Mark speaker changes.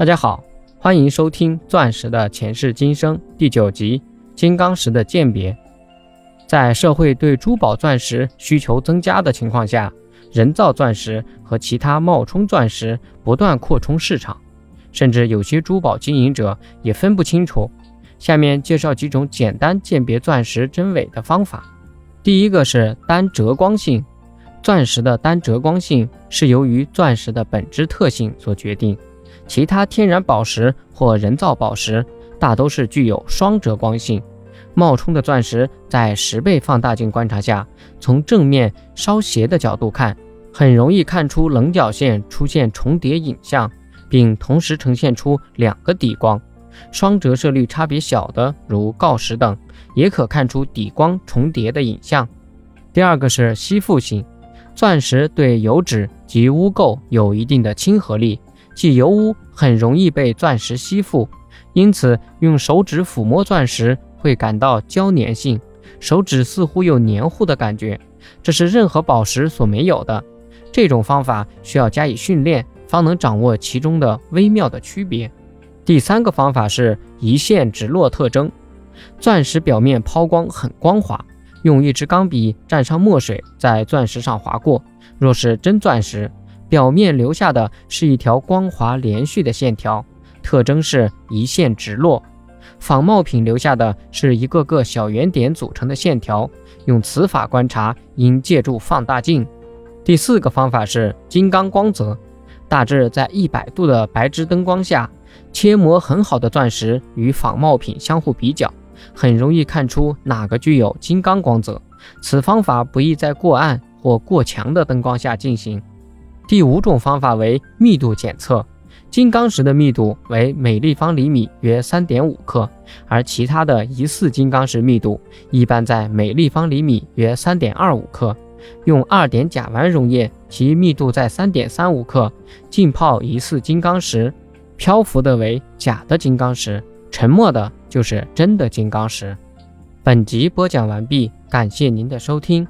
Speaker 1: 大家好，欢迎收听《钻石的前世今生》第九集《金刚石的鉴别》。在社会对珠宝钻石需求增加的情况下，人造钻石和其他冒充钻石不断扩充市场，甚至有些珠宝经营者也分不清楚。下面介绍几种简单鉴别钻石真伪的方法。第一个是单折光性，钻石的单折光性是由于钻石的本质特性所决定。其他天然宝石或人造宝石大都是具有双折光性。冒充的钻石在十倍放大镜观察下，从正面稍斜的角度看，很容易看出棱角线出现重叠影像，并同时呈现出两个底光。双折射率差别小的，如锆石等，也可看出底光重叠的影像。第二个是吸附性，钻石对油脂及污垢有一定的亲和力。即油污很容易被钻石吸附，因此用手指抚摸钻石会感到胶粘性，手指似乎有黏糊的感觉，这是任何宝石所没有的。这种方法需要加以训练，方能掌握其中的微妙的区别。第三个方法是一线直落特征，钻石表面抛光很光滑，用一支钢笔蘸上墨水在钻石上划过，若是真钻石。表面留下的是一条光滑连续的线条，特征是一线直落；仿冒品留下的是一个个小圆点组成的线条。用此法观察，应借助放大镜。第四个方法是金刚光泽，大致在一百度的白炽灯光下，切磨很好的钻石与仿冒品相互比较，很容易看出哪个具有金刚光泽。此方法不宜在过暗或过强的灯光下进行。第五种方法为密度检测，金刚石的密度为每立方厘米约三点五克，而其他的疑似金刚石密度一般在每立方厘米约三点二五克。用二碘甲烷溶液，其密度在三点三五克，浸泡疑似金刚石，漂浮的为假的金刚石，沉没的就是真的金刚石。本集播讲完毕，感谢您的收听。